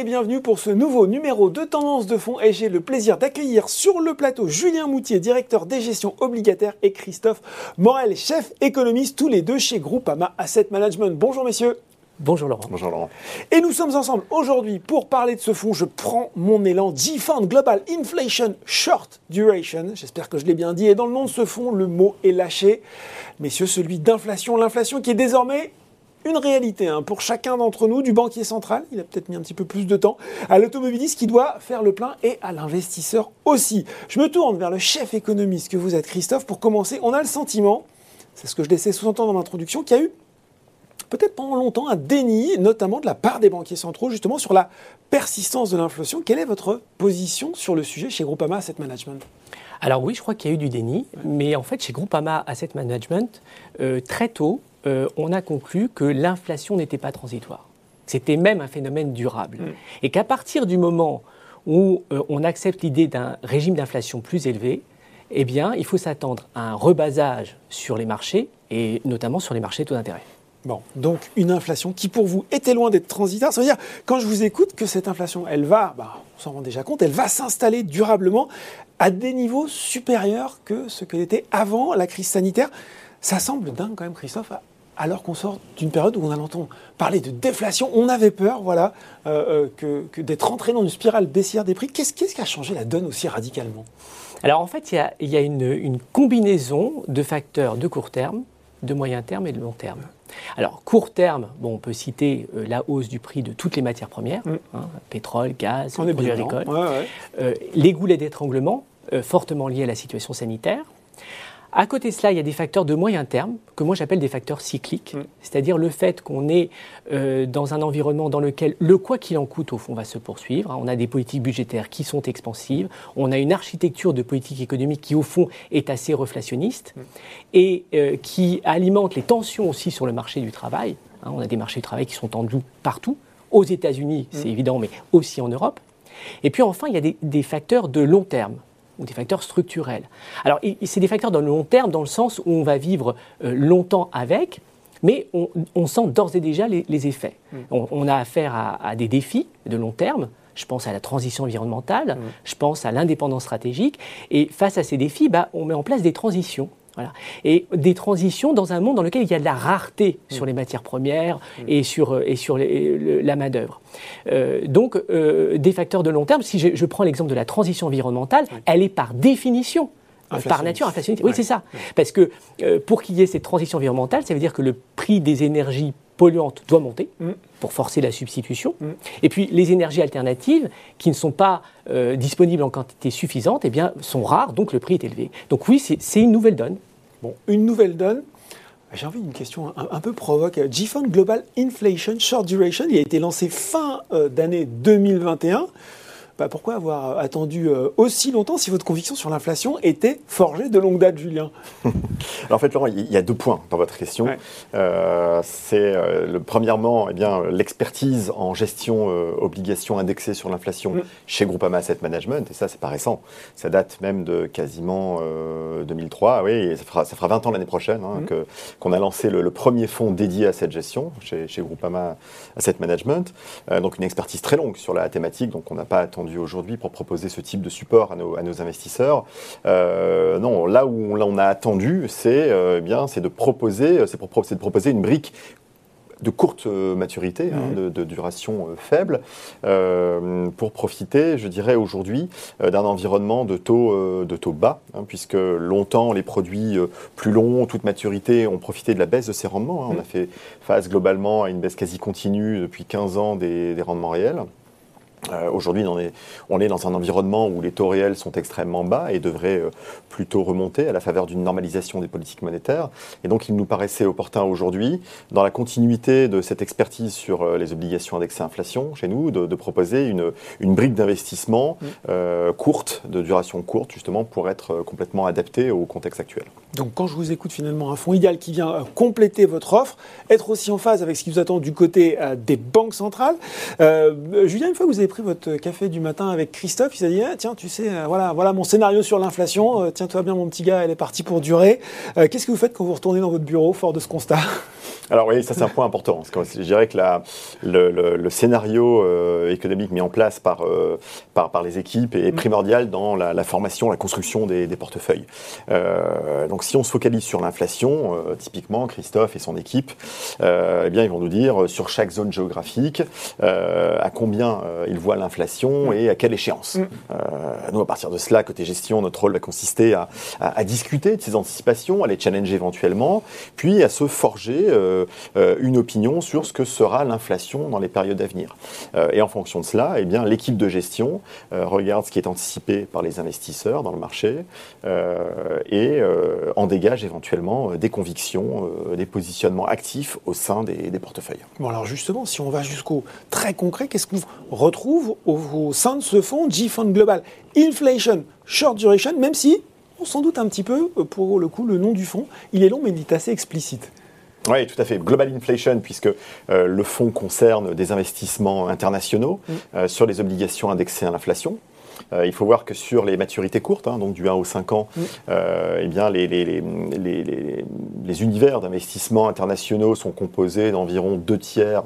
Et bienvenue pour ce nouveau numéro de Tendance de fonds et j'ai le plaisir d'accueillir sur le plateau Julien Moutier, directeur des gestions obligataires et Christophe Morel, chef économiste, tous les deux chez Groupama Asset Management. Bonjour messieurs. Bonjour Laurent. Bonjour Laurent. Et nous sommes ensemble aujourd'hui pour parler de ce fonds. Je prends mon élan G-Fund Global Inflation Short Duration. J'espère que je l'ai bien dit. Et dans le nom de ce fonds, le mot est lâché. Messieurs, celui d'inflation. L'inflation qui est désormais une réalité hein, pour chacun d'entre nous, du banquier central, il a peut-être mis un petit peu plus de temps, à l'automobiliste qui doit faire le plein et à l'investisseur aussi. Je me tourne vers le chef économiste que vous êtes, Christophe, pour commencer. On a le sentiment, c'est ce que je laissais sous-entendre dans l'introduction, qu'il y a eu peut-être pendant longtemps un déni, notamment de la part des banquiers centraux, justement sur la persistance de l'inflation. Quelle est votre position sur le sujet chez Groupama Asset Management? Alors oui, je crois qu'il y a eu du déni, mais en fait chez Groupama Asset Management, euh, très tôt, euh, on a conclu que l'inflation n'était pas transitoire. C'était même un phénomène durable. Mm. Et qu'à partir du moment où euh, on accepte l'idée d'un régime d'inflation plus élevé, eh bien, il faut s'attendre à un rebasage sur les marchés, et notamment sur les marchés taux d'intérêt. Bon, donc une inflation qui pour vous était loin d'être transitoire. Ça veut dire, quand je vous écoute, que cette inflation, elle va, bah, on s'en rend déjà compte, elle va s'installer durablement à des niveaux supérieurs que ce qu'elle était avant la crise sanitaire. Ça semble dingue quand même, Christophe, alors qu'on sort d'une période où on a longtemps parlé de déflation. On avait peur, voilà, euh, euh, que, d'être entré dans une spirale baissière des prix. Qu'est-ce, qui a changé la donne aussi radicalement? Alors en fait, il y a, une, combinaison de facteurs de court terme, de moyen terme et de long terme. Alors, court terme, bon, on peut citer euh, la hausse du prix de toutes les matières premières, mm. hein, pétrole, gaz, produits agricoles, les goulets d'étranglement fortement liés à la situation sanitaire, à côté de cela, il y a des facteurs de moyen terme, que moi j'appelle des facteurs cycliques, mm. c'est-à-dire le fait qu'on est euh, dans un environnement dans lequel le quoi qu'il en coûte, au fond, va se poursuivre. On a des politiques budgétaires qui sont expansives, on a une architecture de politique économique qui, au fond, est assez reflationniste mm. et euh, qui alimente les tensions aussi sur le marché du travail. Hein, on a des marchés du travail qui sont tendus partout, aux États-Unis, c'est mm. évident, mais aussi en Europe. Et puis enfin, il y a des facteurs de long terme ou des facteurs structurels. Alors, c'est des facteurs dans le long terme, dans le sens où on va vivre euh, longtemps avec, mais on, sent d'ores et déjà les, effets. Mm. On, a affaire à, des défis de long terme. Je pense à la transition environnementale, mm. je pense à l'indépendance stratégique. Et face à ces défis, bah, on met en place des transitions. Et des transitions dans un monde dans lequel il y a de la rareté mm. sur les matières premières mm. et sur, euh, et sur la main-d'œuvre. Euh, donc, euh, des facteurs de long terme, si je, prends l'exemple de la transition environnementale, elle est par définition par nature inflationniste. Oui, c'est ça. Parce que pour qu'il y ait cette transition environnementale, ça veut dire que le prix des énergies polluantes doit monter mm. pour forcer la substitution. Et puis les énergies alternatives qui ne sont pas disponibles en quantité suffisante eh bien, sont rares, donc le prix est élevé. Donc oui, c'est une nouvelle donne. Bon, une nouvelle donne. J'ai envie d'une question un, peu provoque. GFund Global Inflation Short Duration, il a été lancé fin euh, d'année 2021. Bah, pourquoi avoir attendu euh, aussi longtemps si votre conviction sur l'inflation était forgée de longue date, Julien? Alors En fait, Laurent, il y a deux points dans votre question. Euh, c'est euh, le, premièrement eh bien, l'expertise en gestion obligations indexées sur l'inflation mm. chez Groupama Asset Management, et ça, c'est pas récent. Ça date même de quasiment 2003, oui, et ça fera, ça fera 20 ans l'année prochaine hein, mm. qu'on a lancé le, premier fonds dédié à cette gestion chez, chez Groupama Asset Management. donc une expertise très longue sur la thématique, donc on n'a pas attendu aujourd'hui pour proposer ce type de support à nos, investisseurs. Euh, non, là où on, a attendu, c'est euh, eh bien, c'est de proposer, c'est de proposer une brique de courte maturité, hein, mhm. de, duration euh, faible, pour profiter, je dirais aujourd'hui, d'un environnement de taux, de taux bas, hein, puisque longtemps les produits plus longs, toute maturité, ont profité de la baisse de ces rendements. Hein. On a fait face globalement à une baisse quasi continue depuis 15 ans des rendements réels. Euh, aujourd'hui, on est, on est, dans un environnement où les taux réels sont extrêmement bas et devraient euh, plutôt remonter à la faveur d'une normalisation des politiques monétaires. Et donc, il nous paraissait opportun aujourd'hui, dans la continuité de cette expertise sur euh, les obligations indexées inflation chez nous, de, proposer une, une brique d'investissement courte, de duration courte, justement, pour être complètement adaptée au contexte actuel. Donc, quand je vous écoute, finalement, un fonds idéal qui vient compléter votre offre, être aussi en phase avec ce qui vous attend du côté des banques centrales. Julien, une fois que vous avez pris votre café du matin avec Christophe, il s'est dit ah, tiens, tu sais, euh, voilà, voilà mon scénario sur l'inflation. Euh, tiens-toi bien, mon petit gars, elle est partie pour durer. Euh, qu'est-ce que vous faites quand vous retournez dans votre bureau, fort de ce constat? Alors oui, ça c'est un point important. Parce que je dirais que la, le, scénario euh, économique mis en place par, euh, par, par, les équipes est primordial dans la, formation, la construction des, portefeuilles. Euh, donc si on se focalise sur l'inflation, typiquement Christophe et son équipe, eh bien ils vont nous dire sur chaque zone géographique à combien ils voient l'inflation et à quelle échéance. Mm. nous à partir de cela, côté gestion, notre rôle va consister à, à, discuter de ces anticipations, à les challenger éventuellement, puis à se forger euh, une opinion sur ce que sera l'inflation dans les périodes à venir. Euh, et en fonction de cela, eh bien, l'équipe de gestion euh, regarde ce qui est anticipé par les investisseurs dans le marché et en dégage éventuellement des convictions, des positionnements actifs au sein des, portefeuilles. Bon, alors justement, si on va jusqu'au très concret, qu'est-ce qu'on retrouve au, sein de ce fonds G-Fund Global? Inflation Short Duration, même si on s'en doute un petit peu, pour le coup, le nom du fonds, il est long, mais il est assez explicite. Oui, tout à fait. Global Inflation, puisque euh, le fonds concerne des investissements internationaux mm. euh, sur les obligations indexées à l'inflation. Euh, il faut voir que sur les maturités courtes, hein, donc du 1 au 5 ans, mm. eh bien les, les, les, les univers d'investissement internationaux sont composés d'environ deux tiers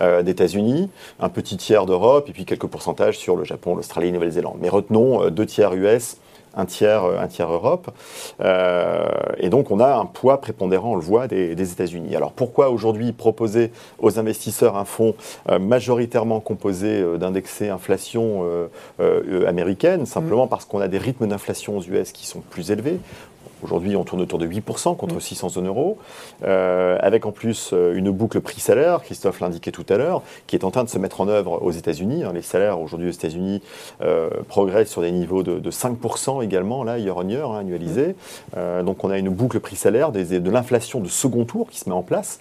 d'États-Unis, un petit tiers d'Europe et puis quelques pourcentages sur le Japon, l'Australie et Nouvelle-Zélande. Mais retenons deux tiers US, un tiers, euh, un tiers Europe. Euh, et donc on a un poids prépondérant, on le voit, des, États-Unis. Alors pourquoi aujourd'hui proposer aux investisseurs un fonds euh, majoritairement composé d'indexés inflation américaine Simplement mm. parce qu'on a des rythmes d'inflation aux US qui sont plus élevés. Aujourd'hui, on tourne autour de 8% contre 600 mm. zones euros, euh, avec en plus euh, une boucle prix-salaire, Christophe l'indiquait tout à l'heure, qui est en train de se mettre en œuvre aux États-Unis. Hein. Les salaires aujourd'hui aux États-Unis euh, progressent sur des niveaux de, 5% également, là, year on year, hein, annualisé. Mm. donc on a une boucle prix-salaire, de l'inflation de second tour qui se met en place,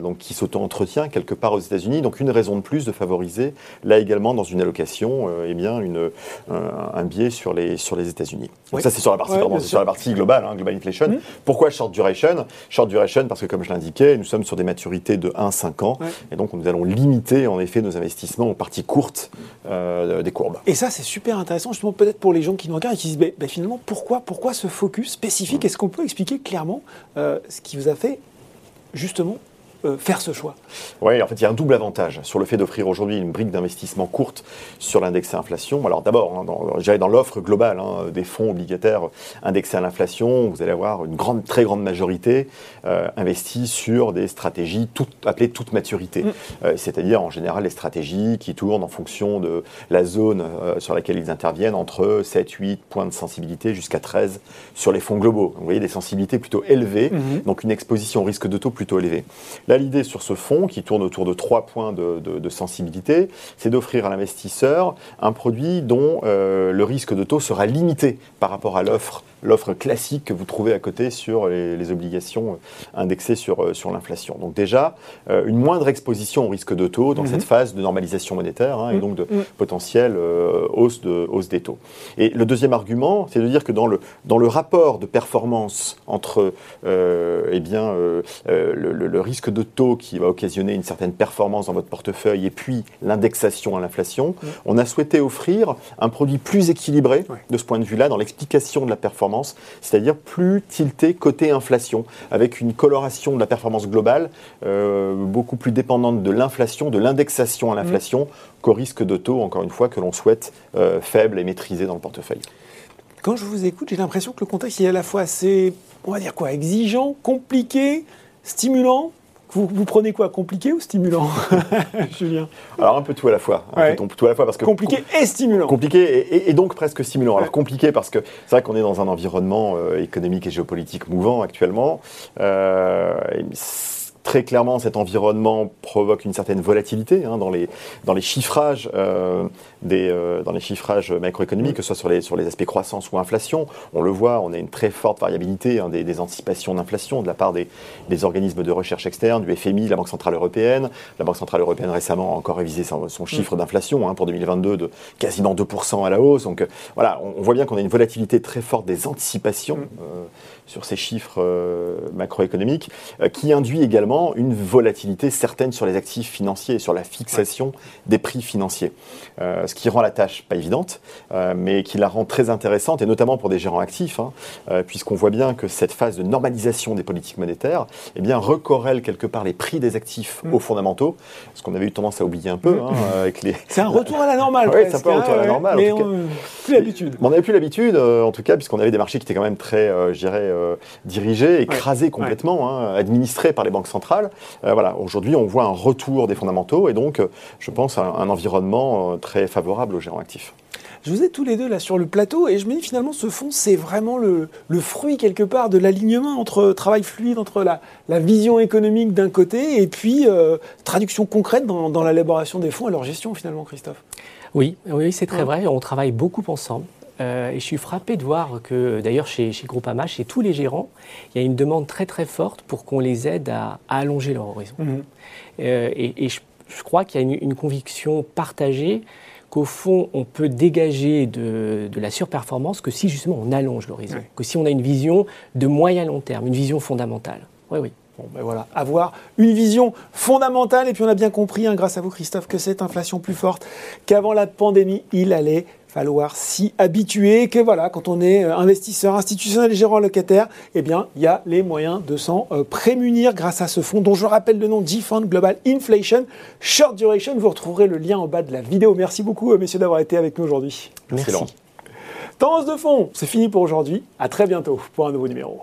donc qui s'auto-entretient quelque part aux États-Unis. Donc une raison de plus de favoriser, là également, dans une allocation, eh bien, une, un, biais sur les, sur les États-Unis. Donc ça, c'est sur, la partie, sur la partie globale. Hein, global Inflation. Mmh. Pourquoi Short Duration? Short Duration parce que, comme je l'indiquais, nous sommes sur des maturités de 1-5 ans. Et donc, nous allons limiter, en effet, nos investissements aux parties courtes euh, des courbes. Et ça, c'est super intéressant, justement, peut-être pour les gens qui nous regardent et qui se disent, ben, finalement, pourquoi, pourquoi ce focus spécifique? Est-ce qu'on peut expliquer clairement euh, ce qui vous a fait, justement, euh, faire ce choix Oui, en fait, il y a un double avantage sur le fait d'offrir aujourd'hui une brique d'investissement courte sur l'index à inflation. Alors d'abord, hein, dans, dans l'offre globale hein, des fonds obligataires indexés à l'inflation, vous allez avoir une grande, très grande majorité euh, investie sur des stratégies appelées toute maturité. Mm. Euh, c'est-à-dire en général les stratégies qui tournent en fonction de la zone sur laquelle ils interviennent entre 7, 8 points de sensibilité jusqu'à 13 sur les fonds globaux. vous voyez des sensibilités plutôt élevées, mm-hmm. donc une exposition au risque de taux plutôt élevée l'idée sur ce fonds, qui tourne autour de trois points de, sensibilité, c'est d'offrir à l'investisseur un produit dont euh, le risque de taux sera limité par rapport à l'offre l'offre classique que vous trouvez à côté sur les, obligations indexées sur, euh, sur l'inflation. Donc déjà, euh, une moindre exposition au risque de taux dans mhm. cette phase de normalisation monétaire hein, et mhm. donc de mhm. potentielle euh, hausse, de, hausse des taux. Et le deuxième argument, c'est de dire que dans le, dans le rapport de performance entre eh bien, le, risque de taux qui va occasionner une certaine performance dans votre portefeuille et puis l'indexation à l'inflation, on a souhaité offrir un produit plus équilibré de ce point de vue-là dans l'explication de la performance c'est-à-dire plus tilté côté inflation, avec une coloration de la performance globale euh, beaucoup plus dépendante de l'inflation, de l'indexation à l'inflation, mmh. qu'au risque de taux, encore une fois, que l'on souhaite euh, faible et maîtrisé dans le portefeuille. Quand je vous écoute, j'ai l'impression que le contexte est à la fois assez, on va dire quoi, exigeant, compliqué, stimulant, vous, prenez quoi Compliqué ou stimulant, Julien? Alors un peu tout à la fois. Un peu tout à la fois parce que compliqué et stimulant. Compliqué et, donc presque stimulant. Alors compliqué parce que c'est vrai qu'on est dans un environnement euh, économique et géopolitique mouvant actuellement. Euh, très clairement, cet environnement provoque une certaine volatilité hein, dans, les, dans les chiffrages, euh, des, euh, dans les chiffrages macroéconomiques, que ce soit sur les, sur les aspects croissance ou inflation. On le voit, on a une très forte variabilité hein, des, anticipations d'inflation de la part des, des, organismes de recherche externes, du FMI, la Banque Centrale Européenne. La Banque Centrale Européenne récemment a encore révisé son, chiffre d'inflation hein, pour 2022 de quasiment 2% à la hausse. Donc euh, voilà, on, voit bien qu'on a une volatilité très forte des anticipations sur ces chiffres macroéconomiques qui induit également une volatilité certaine sur les actifs financiers, sur la fixation des prix financiers. Euh, ce qui rend la tâche pas évidente, euh, mais qui la rend très intéressante, et notamment pour des gérants actifs, hein, euh, puisqu'on voit bien que cette phase de normalisation des politiques monétaires eh bien, recorrèle quelque part les prix des actifs mm. aux fondamentaux, ce qu'on avait eu tendance à oublier un peu. Mm. Hein, avec les... C'est un retour à la normale. oui, c'est un peu un retour à la normale. Mais on plus l'habitude. On n'avait plus l'habitude, en tout cas, puisqu'on avait des marchés qui étaient quand même très, je dirais, dirigés, écrasés complètement, hein, administrés par les banques centrales. Voilà, aujourd'hui, on voit un retour des fondamentaux, et donc, je pense, à un environnement très favorable aux gérants actifs. Je vous ai tous les deux là sur le plateau et je me dis finalement ce fonds c'est vraiment le, fruit quelque part de l'alignement entre travail fluide, entre la, vision économique d'un côté et puis euh, traduction concrète dans, l'élaboration des fonds et leur gestion finalement Christophe? Oui, oui c'est très vrai, on travaille beaucoup ensemble. Euh, et je suis frappé de voir que, d'ailleurs, chez, chez Groupama, chez tous les gérants, il y a une demande très très forte pour qu'on les aide à, allonger leur horizon. Mmh. Euh, et, je, crois qu'il y a une conviction partagée qu'au fond, on peut dégager de, la surperformance que si justement on allonge l'horizon, que si on a une vision de moyen long terme, une vision fondamentale. Oui, oui. Bon, ben voilà, avoir une vision fondamentale. Et puis on a bien compris, hein, grâce à vous Christophe, que cette inflation plus forte qu'avant la pandémie, il allait falloir s'y habituer, que voilà, quand on est euh, investisseur institutionnel et gérant locataire, eh bien, il y a les moyens de s'en euh, prémunir grâce à ce fonds dont je rappelle le nom G-Fund Global Inflation Short Duration. Vous retrouverez le lien en bas de la vidéo. Merci beaucoup, euh, messieurs, d'avoir été avec nous aujourd'hui. Merci. Tendance de fond, c'est fini pour aujourd'hui. À très bientôt pour un nouveau numéro.